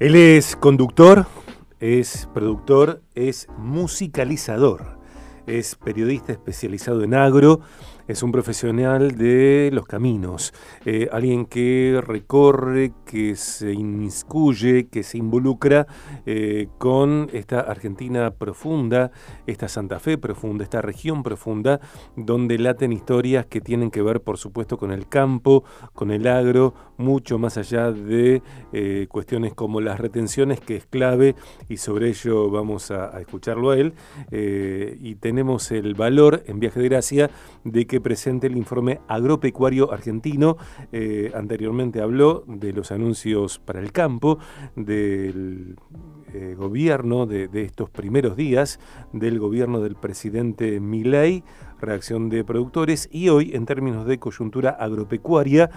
Él es conductor, es productor, es musicalizador, es periodista especializado en agro es un profesional de los caminos, eh, alguien que recorre, que se inmiscuye, que se involucra eh, con esta Argentina profunda, esta Santa Fe profunda, esta región profunda, donde laten historias que tienen que ver, por supuesto, con el campo, con el agro, mucho más allá de eh, cuestiones como las retenciones, que es clave, y sobre ello vamos a, a escucharlo a él. y tenemos el valor en Viaje de Gracia de que presente el informe agropecuario argentino. Eh, anteriormente habló de los anuncios para el campo, del eh, gobierno de, estos primeros días, del gobierno del presidente Milei, reacción de productores, y hoy, en términos de coyuntura agropecuaria,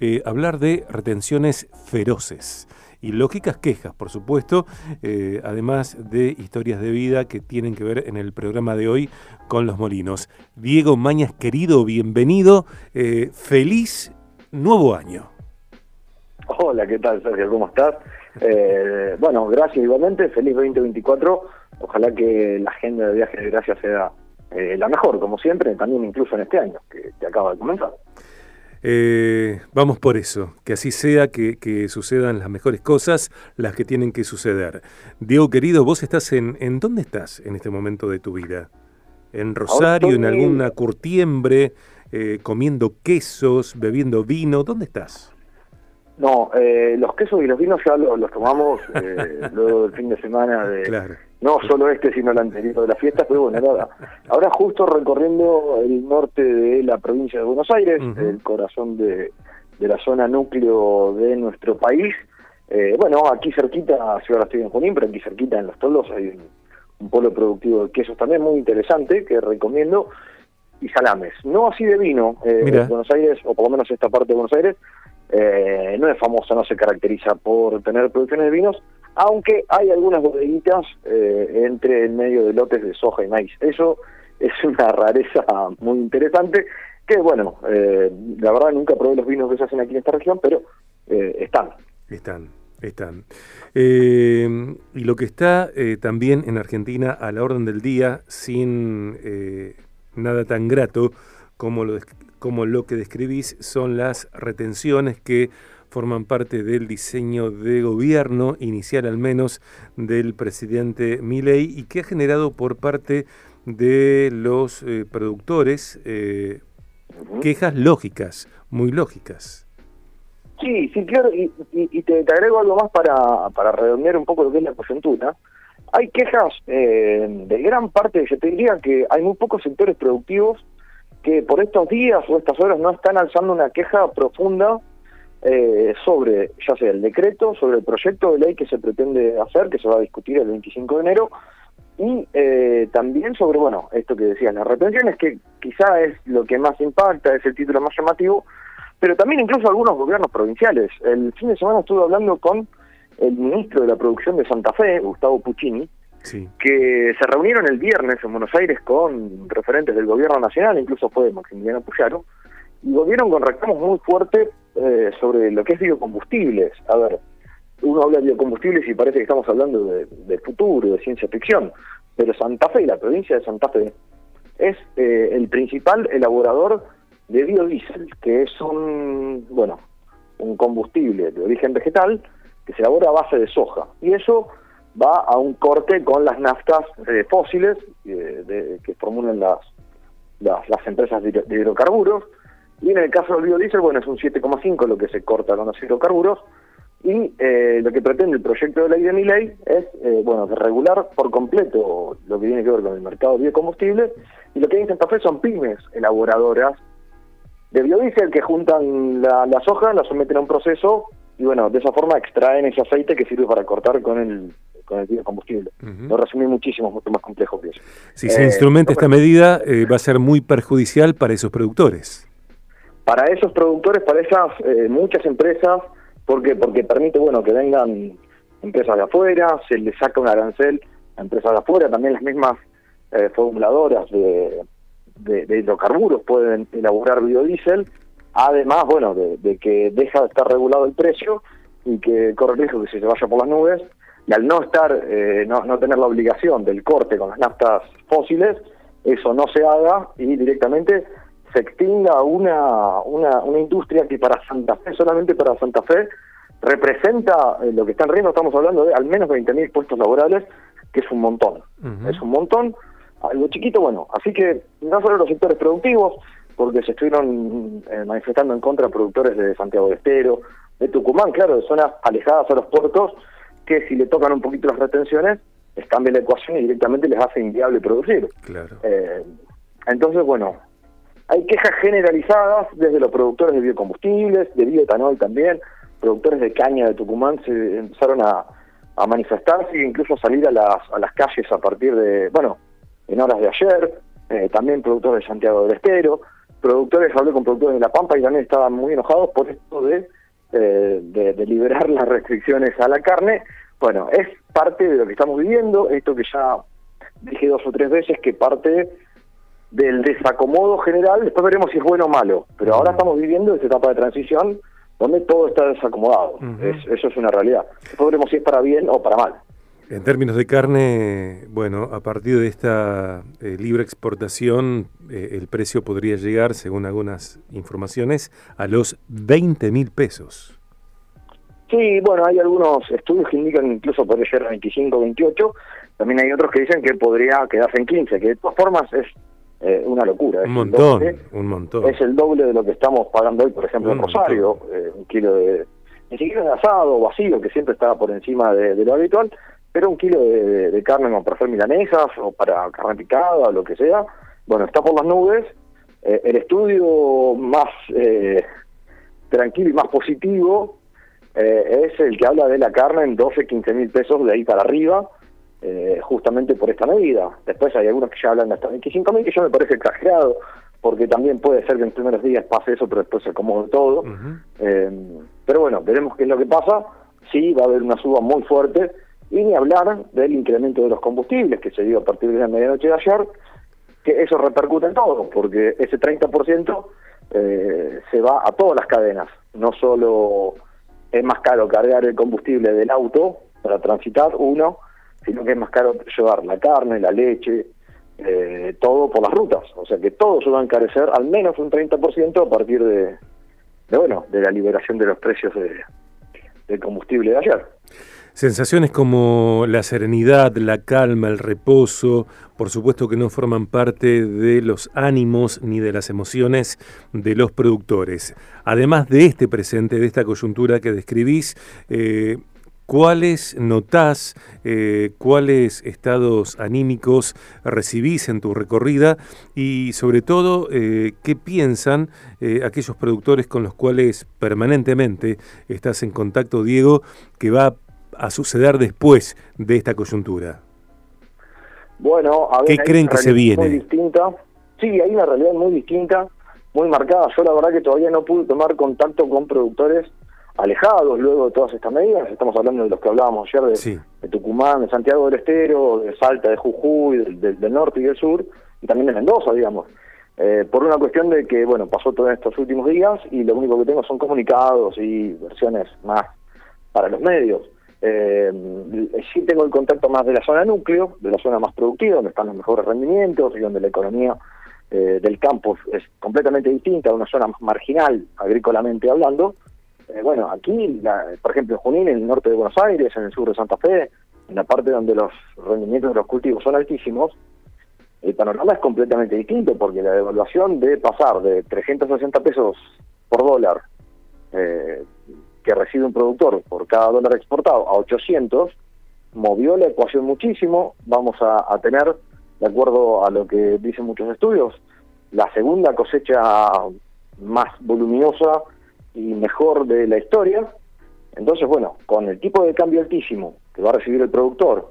eh, hablar de retenciones feroces y lógicas quejas, por supuesto, eh, además de historias de vida que tienen que ver en el programa de hoy con los molinos. Diego Mañas, querido, bienvenido, eh, feliz nuevo año. Hola, ¿qué tal Sergio? ¿Cómo estás? Eh, bueno, gracias igualmente, feliz 2024. Ojalá que la agenda de viajes de gracias sea la mejor, como siempre, también incluso en este año que acaba de comenzar. Eh, vamos por eso, que así sea, que, sucedan las mejores cosas, las que tienen que suceder. Diego querido, vos estás en, ¿en dónde estás en este momento de tu vida? ¿En Rosario, en alguna curtiembre, eh, comiendo quesos, bebiendo vino? ¿Dónde estás? No, eh, los quesos y los vinos ya los, tomamos luego del fin de semana de, claro no solo este, sino el anterior de la fiesta, pero bueno, nada. Ahora justo recorriendo el norte de la provincia de Buenos Aires, el corazón de, de, la zona núcleo de nuestro país. Eh, bueno, aquí cerquita, si ahora estoy en Junín, pero aquí cerquita en Los Toldos hay un, polo productivo de quesos también muy interesante que recomiendo y salames. No así de vino. Eh, Buenos Aires, o por lo menos esta parte de Buenos Aires, eh, no es famosa, no se caracteriza por tener producciones de vinos, aunque hay algunas bodeguitas eh, entre el medio de lotes de soja y maíz. Eso es una rareza muy interesante que, bueno, eh, la verdad nunca probé los vinos que se hacen aquí en esta región, pero eh, están. Están. Están. y lo que está también en Argentina a la orden del día, sin nada tan grato como lo, como lo que describís, son las retenciones que forman parte del diseño de gobierno inicial al menos del presidente Milei y que ha generado por parte de los eh, productores eh, quejas lógicas, muy lógicas. Sí, sí, claro, y, te, agrego algo más para, para redondear un poco lo que es la coyuntura. Hay quejas eh, de gran parte, yo te diría que hay muy pocos sectores productivos que por estos días o estas horas no están alzando una queja profunda eh, sobre, ya sea el decreto, sobre el proyecto de ley que se pretende hacer, que se va a discutir el 25 de enero, y eh, también sobre, bueno, esto que decías, las retenciones, que quizá es lo que más impacta, es el título más llamativo, pero también incluso algunos gobiernos provinciales. El fin de semana estuve hablando con el ministro de la Producción de Santa Fe, Gustavo Puccini, que se reunieron el viernes en Buenos Aires con referentes del gobierno nacional, incluso fue Maximiliano Puyaro, y volvieron con reclamos muy fuertes eh, sobre lo que es biocombustibles. A ver, uno habla de biocombustibles y parece que estamos hablando de, futuro, de ciencia ficción, pero Santa Fe, la provincia de Santa Fe, es eh, el principal elaborador de biodiesel, que es un, bueno, un combustible de origen vegetal que se elabora a base de soja. Y eso va a un corte con las naftas eh, fósiles que formulan las, las, empresas de hidrocarburos y en el caso del biodiesel, bueno, es un 7,5 lo que se corta con los hidrocarburos. Y eh, lo que pretende el proyecto de ley de mi ley es, eh, bueno, regular por completo lo que tiene que ver con el mercado de biocombustibles. Y lo que hay en Santa son pymes elaboradoras de biodiesel que juntan la, la soja, la someten a un proceso y, bueno, de esa forma extraen ese aceite que sirve para cortar con el con el biocombustible. Lo resumí muchísimo, mucho más complejo que eso. Si se instrumenta esta medida, eh, va a ser muy perjudicial para esos productores para esos productores, para esas eh, muchas empresas, porque porque permite bueno que vengan empresas de afuera, se les saca un arancel a empresas de afuera, también las mismas eh, formuladoras de, de, hidrocarburos pueden elaborar biodiesel, además bueno de, que deja de estar regulado el precio y que corre el riesgo de que se vaya por las nubes, y al no estar, eh, no, no tener la obligación del corte con las naftas fósiles, eso no se haga y directamente se extinga una, una, una industria que para Santa Fe, solamente para Santa Fe, representa eh, lo que está en riesgo, estamos hablando de al menos 20.000 puestos laborales, que es un montón. Es un montón, algo chiquito, bueno. Así que no solo los sectores productivos, porque se estuvieron eh, manifestando en contra productores de Santiago de Estero, de Tucumán, claro, de zonas alejadas a los puertos, que si le tocan un poquito las retenciones, les cambia la ecuación y directamente les hace inviable producir. Claro. Eh, entonces, bueno, hay quejas generalizadas desde los productores de biocombustibles, de bioetanol también, productores de caña de Tucumán se empezaron a, a manifestarse e incluso salir a las, a las calles a partir de, bueno, en horas de ayer, eh, también productores de Santiago del Estero, productores, hablé con productores de La Pampa y también estaban muy enojados por esto de, eh, de, liberar las restricciones a la carne. Bueno, es parte de lo que estamos viviendo, esto que ya dije dos o tres veces, que parte del desacomodo general, después veremos si es bueno o malo, pero ahora estamos viviendo esa etapa de transición donde todo está desacomodado, eso es una realidad. Después veremos si es para bien o para mal. En términos de carne, bueno, a partir de esta eh, libre exportación, eh, el precio podría llegar, según algunas informaciones, a los 20 mil pesos. Sí, bueno, hay algunos estudios que indican incluso podría llegar a 25, 28. También hay otros que dicen que podría quedarse en 15, que de todas formas es eh, una locura. Un montón, un montón. Es el doble de lo que estamos pagando hoy, por ejemplo, en Rosario, un kilo de, ni siquiera de asado vacío, que siempre estaba por encima de lo habitual, pero un kilo de, carne como para hacer milanesas o para carne picada o lo que sea, bueno, está por las nubes. Eh, el estudio más eh, tranquilo y más positivo eh, es el que habla de la carne en 12, 15 mil pesos de ahí para arriba, justamente por esta medida. Después hay algunos que ya hablan hasta 25 mil, que yo me parece exagerado, porque también puede ser que en primeros días pase eso, pero después se acomode todo. pero bueno, veremos qué es lo que pasa. Sí, va a haber una suba muy fuerte y ni hablar del incremento de los combustibles que se dio a partir de la medianoche de ayer, que eso repercute en todo, porque ese 30% eh, se va a todas las cadenas. No solo es más caro cargar el combustible del auto para transitar, uno, sino que es más caro llevar la carne, la leche, eh, todo por las rutas. O sea que todo se a encarecer al menos un 30% a partir de, bueno, de la liberación de los precios de, combustible de ayer. Sensaciones como la serenidad, la calma, el reposo, por supuesto que no forman parte de los ánimos ni de las emociones de los productores. Además de este presente, de esta coyuntura que describís, eh, ¿Cuáles notás, eh, cuáles estados anímicos recibís en tu recorrida y sobre todo eh, qué piensan aquellos productores con los cuales permanentemente estás en contacto, Diego, que va a suceder después de esta coyuntura? Bueno, a ver, ¿qué creen que se viene? Muy distinta. Sí, hay una realidad muy distinta, muy marcada. Yo la verdad que todavía no pude tomar contacto con productores alejados luego de todas estas medidas. Estamos hablando de los que hablábamos ayer de, Tucumán, de Santiago del Estero, de Salta, de Jujuy, del, norte y del sur, y también de Mendoza, digamos. Eh, por una cuestión de que, bueno, pasó todos estos últimos días y lo único que tengo son comunicados y versiones más para los medios. Eh, sí tengo el contacto más de la zona núcleo, de la zona más productiva, donde están los mejores rendimientos y donde la economía eh, del campo es completamente distinta, una zona más marginal, agrícolamente hablando. Eh, bueno, aquí, por ejemplo, en Junín, en el norte de Buenos Aires, en el sur de Santa Fe, en la parte donde los rendimientos de los cultivos son altísimos, el panorama es completamente distinto, porque la devaluación de pasar de 360 pesos por dólar eh, que recibe un productor por cada dólar exportado a 800, movió la ecuación muchísimo. Vamos a, tener, de acuerdo a lo que dicen muchos estudios, la segunda cosecha más voluminosa y mejor de la historia. Entonces, bueno, con el tipo de cambio altísimo que va a recibir el productor,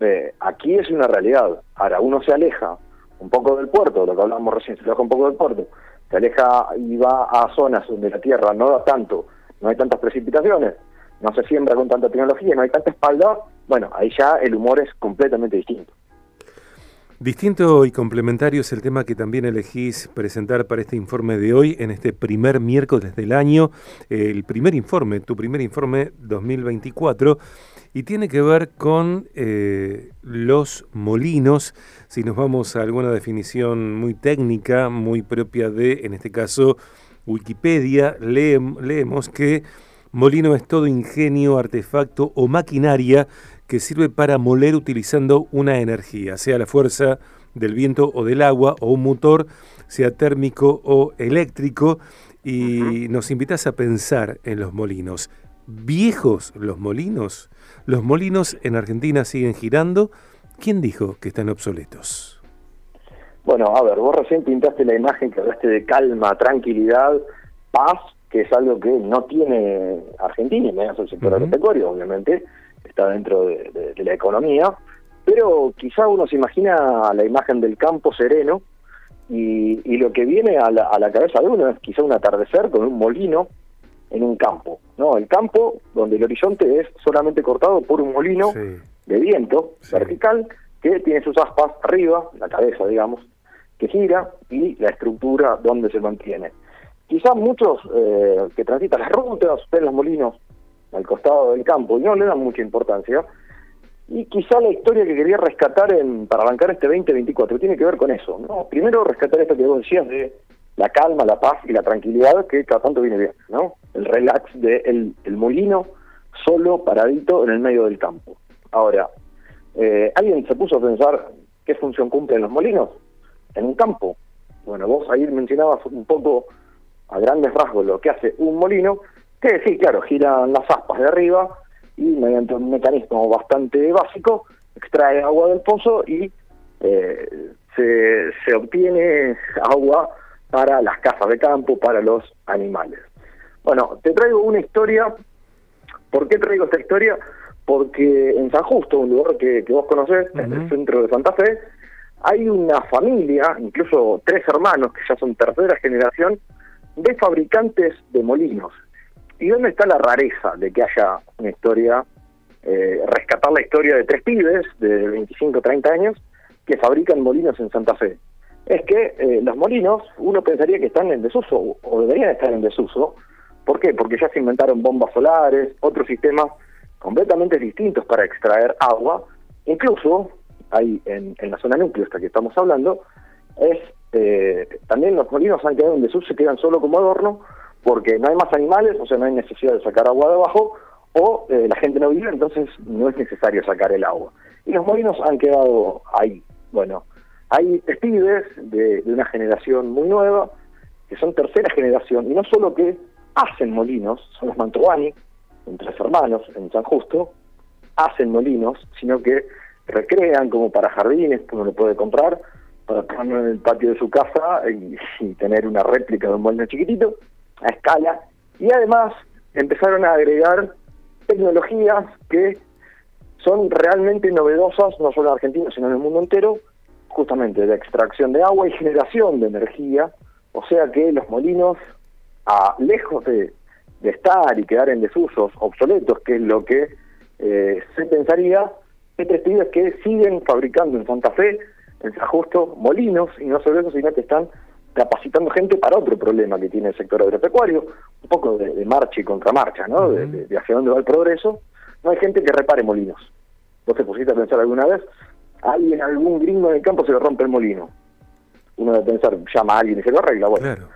eh, aquí es una realidad. Ahora, uno se aleja un poco del puerto, lo que hablábamos recién, se aleja un poco del puerto, se aleja y va a zonas donde la tierra no da tanto no hay tantas precipitaciones, no se siembra con tanta tecnología, no hay tanta espalda, bueno, ahí ya el humor es completamente distinto. Distinto y complementario es el tema que también elegís presentar para este informe de hoy, en este primer miércoles del año, el primer informe, tu primer informe 2024, y tiene que ver con eh, los molinos. Si nos vamos a alguna definición muy técnica, muy propia de, en este caso, Wikipedia, leemos que molino es todo ingenio, artefacto o maquinaria que sirve para moler utilizando una energía, sea la fuerza del viento o del agua o un motor, sea térmico o eléctrico, y nos invitas a pensar en los molinos. ¿Viejos los molinos? ¿Los molinos en Argentina siguen girando? ¿Quién dijo que están obsoletos? Bueno, a ver, vos recién pintaste la imagen que hablaste de calma, tranquilidad, paz, que es algo que no tiene Argentina, y menos el sector agropecuario, obviamente, está dentro de, la economía, pero quizá uno se imagina la imagen del campo sereno y, lo que viene a la, cabeza de uno es quizá un atardecer con un molino en un campo, ¿no? El campo donde el horizonte es solamente cortado por un molino de viento vertical que tiene sus aspas arriba, la cabeza, digamos, que gira y la estructura donde se mantiene. Quizás muchos eh, que transitan las rutas ven los molinos al costado del campo y no le dan mucha importancia. Y quizá la historia que quería rescatar en, para arrancar este 2024 tiene que ver con eso. ¿no? Primero rescatar esto que vos decías de la calma, la paz y la tranquilidad que cada tanto viene bien. ¿no? El relax del de molino solo paradito en el medio del campo. Ahora, eh, ¿alguien se puso a pensar qué función cumplen los molinos en un campo? Bueno, vos ahí mencionabas un poco a grandes rasgos lo que hace un molino que sí, claro, giran las aspas de arriba y mediante un mecanismo bastante básico extrae agua del pozo y eh, se, se obtiene agua para las casas de campo, para los animales. Bueno, te traigo una historia. ¿Por qué traigo esta historia? Porque en San Justo, un lugar que, que vos conocés, en el centro de Santa Fe, hay una familia, incluso tres hermanos que ya son tercera generación, de fabricantes de molinos. ¿Y dónde está la rareza de que haya una historia, eh, rescatar la historia de tres pibes de 25 30 años que fabrican molinos en Santa Fe? Es que eh, los molinos, uno pensaría que están en desuso, o deberían estar en desuso. ¿Por qué? Porque ya se inventaron bombas solares, otros sistemas completamente distintos para extraer agua. Incluso, hay en, la zona núcleo, esta que estamos hablando, es eh, también los molinos han quedado en desuso, se quedan solo como adorno, porque no hay más animales, o sea, no hay necesidad de sacar agua de abajo, o eh, la gente no vive, entonces no es necesario sacar el agua. Y los molinos han quedado ahí. Bueno, hay pibes de, una generación muy nueva, que son tercera generación, y no solo que hacen molinos, son los Mantovani, en tres hermanos, en San Justo, hacen molinos, sino que recrean como para jardines, uno lo puede comprar, para ponerlo en el patio de su casa y tener una réplica de un molino chiquitito, a escala. Y además empezaron a agregar tecnologías que son realmente novedosas, no solo en Argentina, sino en el mundo entero, justamente de extracción de agua y generación de energía, o sea que los molinos, a, lejos de, estar y quedar en desusos obsoletos, que es lo que eh, se pensaría, hay testigos que siguen fabricando en Santa Fe, en San Justo, molinos, y no solo eso, sino que están capacitando gente para otro problema que tiene el sector agropecuario, un poco de, marcha y contramarcha, ¿no? de, hacia dónde va el progreso. No hay gente que repare molinos. ¿Vos te pusiste a pensar alguna vez? alguien, algún gringo en el campo se le rompe el molino. Uno debe pensar, llama a alguien y se lo arregla. Bueno,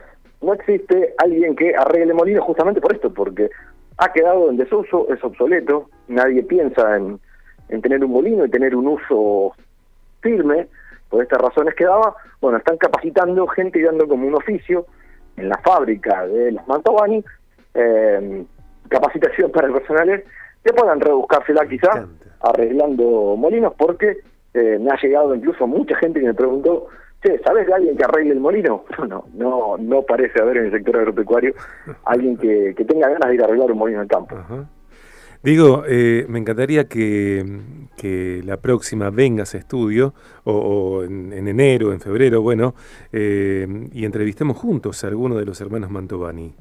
no existe alguien que arregle molinos justamente por esto, porque ha quedado en desuso, es obsoleto, nadie piensa en, en tener un molino y tener un uso firme por estas razones que daba, bueno, están capacitando gente y dando como un oficio en la fábrica de los Mantovani, eh, capacitación para el personal que puedan rebuscársela quizá arreglando molinos, porque eh, me ha llegado incluso mucha gente que me preguntó, che, ¿sabes de alguien que arregle el molino? No, no, no parece haber en el sector agropecuario alguien que, que tenga ganas de ir a arreglar un molino en el campo. Digo, eh, me encantaría que, que, la próxima vengas a estudio, o, en, enero, en febrero, bueno, eh, y entrevistemos juntos a alguno de los hermanos Mantovani.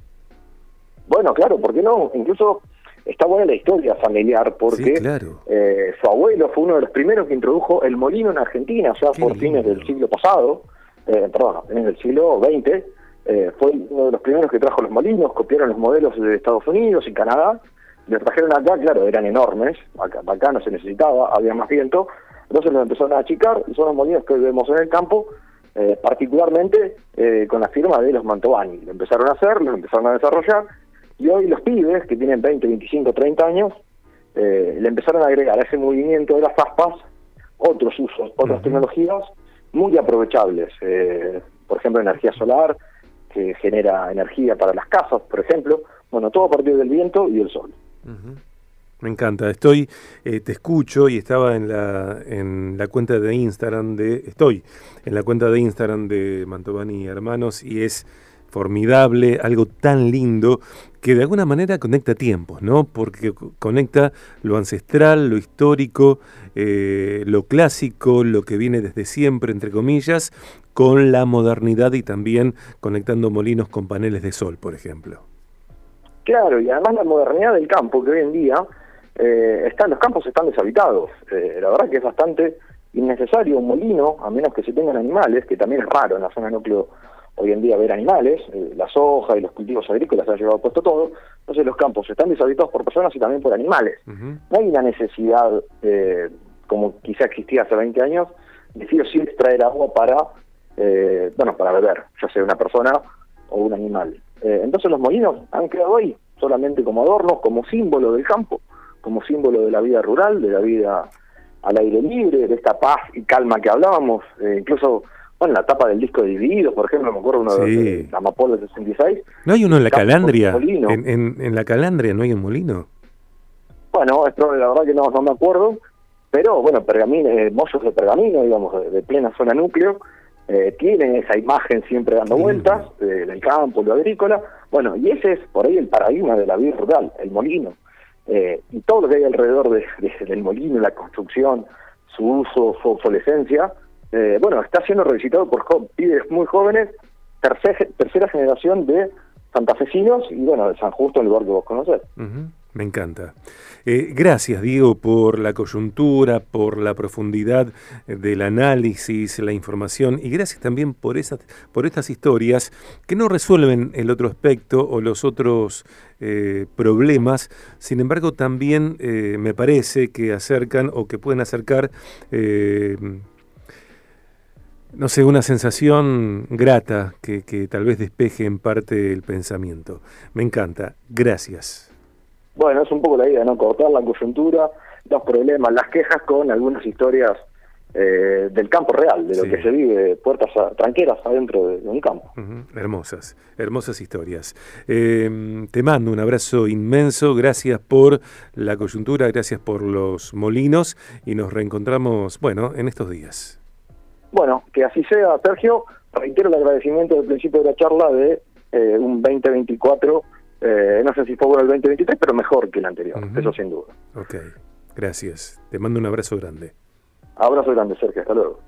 Bueno, claro, ¿por qué no? Incluso está buena la historia familiar porque eh, su abuelo fue uno de los primeros que introdujo el molino en Argentina, ya por fines del siglo pasado, eh, perdón, en el siglo XX, eh, fue uno de los primeros que trajo los molinos, copiaron los modelos de Estados Unidos y Canadá, los trajeron acá, claro, eran enormes, acá, acá no se necesitaba, había más viento, entonces los empezaron a achicar y son los molinos que vemos en el campo, eh, particularmente eh, con la firma de los Mantovani. Lo empezaron a hacer, lo empezaron a desarrollar y hoy los pibes que tienen 20, 25, 30 años eh, le empezaron a agregar a ese movimiento de las aspas otros usos, otras tecnologías muy aprovechables. por ejemplo, energía solar, que genera energía para las casas, por ejemplo. Bueno, todo a partir del viento y el sol. Me encanta. Estoy, eh, te escucho y estaba en la, en la cuenta de Instagram de, estoy en la cuenta de Instagram de Mantovani Hermanos y es formidable, algo tan lindo que de alguna manera conecta tiempos, ¿no? Porque conecta lo ancestral, lo histórico, eh, lo clásico, lo que viene desde siempre, entre comillas, con la modernidad y también conectando molinos con paneles de sol, por ejemplo. Claro, y además la modernidad del campo, que hoy en día eh, los campos están deshabitados. Eh, la verdad que es bastante innecesario un molino, a menos que se tengan animales, que también es raro en la zona núcleo hoy en día ver animales, eh, la soja y los cultivos agrícolas han llevado puesto todo, entonces los campos están deshabitados por personas y también por animales. No hay una necesidad, eh, como quizá existía hace 20 años, de sí o sí extraer agua para, bueno, para beber, ya sea una persona o un animal. Entonces los molinos han quedado ahí, solamente como adornos, como símbolo del campo como símbolo de la vida rural, de la vida al aire libre, de esta paz y calma que hablábamos, eh, incluso bueno, la tapa del disco dividido, por ejemplo, me acuerdo uno de, la Amapola 66. ¿No hay uno en la Calandria? En, en, la Calandria no hay un molino. Bueno, esto la verdad que no, no me acuerdo, pero bueno, pergamino, eh, mollos de pergamino, digamos, de, plena zona núcleo, eh, tienen esa imagen siempre dando vueltas, del campo, lo agrícola. Bueno, y ese es por ahí el paradigma de la vida rural, el molino. Eh, y todo lo que hay alrededor de, del molino, la construcción, su uso, su obsolescencia, eh, bueno, está siendo revisitado por pibes muy jóvenes, tercera generación de santafesinos y bueno, de San Justo, el lugar que vos conocés. Me encanta. Eh, gracias, Diego, por la coyuntura, por la profundidad del análisis, la información y gracias también por, esas, por estas historias que no resuelven el otro aspecto o los otros eh, problemas, sin embargo también eh, me parece que acercan o que pueden acercar no sé, una sensación grata que, tal vez despeje en parte el pensamiento. Me encanta. Gracias. Bueno, es un poco la idea, ¿no? Cortar la coyuntura, los problemas, las quejas con algunas historias eh, del campo real, de lo que se vive, puertas tranqueras adentro de, un campo. Hermosas, hermosas historias. Em, te mando un abrazo inmenso, gracias por la coyuntura, gracias por los molinos y nos reencontramos, bueno, en estos días. Bueno, que así sea, Sergio. Reitero el agradecimiento del principio de la charla de eh, un 2024 eh, no sé si fue bueno el 2023, pero mejor que el anterior, eso sin duda. Ok, gracias. Te mando un abrazo grande. Abrazo grande, Sergio, hasta luego.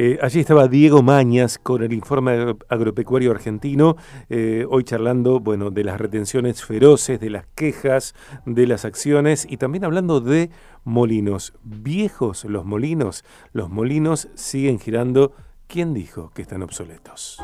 Eh, allí estaba Diego Mañas con el informe agropecuario argentino, eh, hoy charlando bueno, de las retenciones feroces, de las quejas, de las acciones y también hablando de molinos. Viejos los molinos, los molinos siguen girando. ¿Quién dijo que están obsoletos?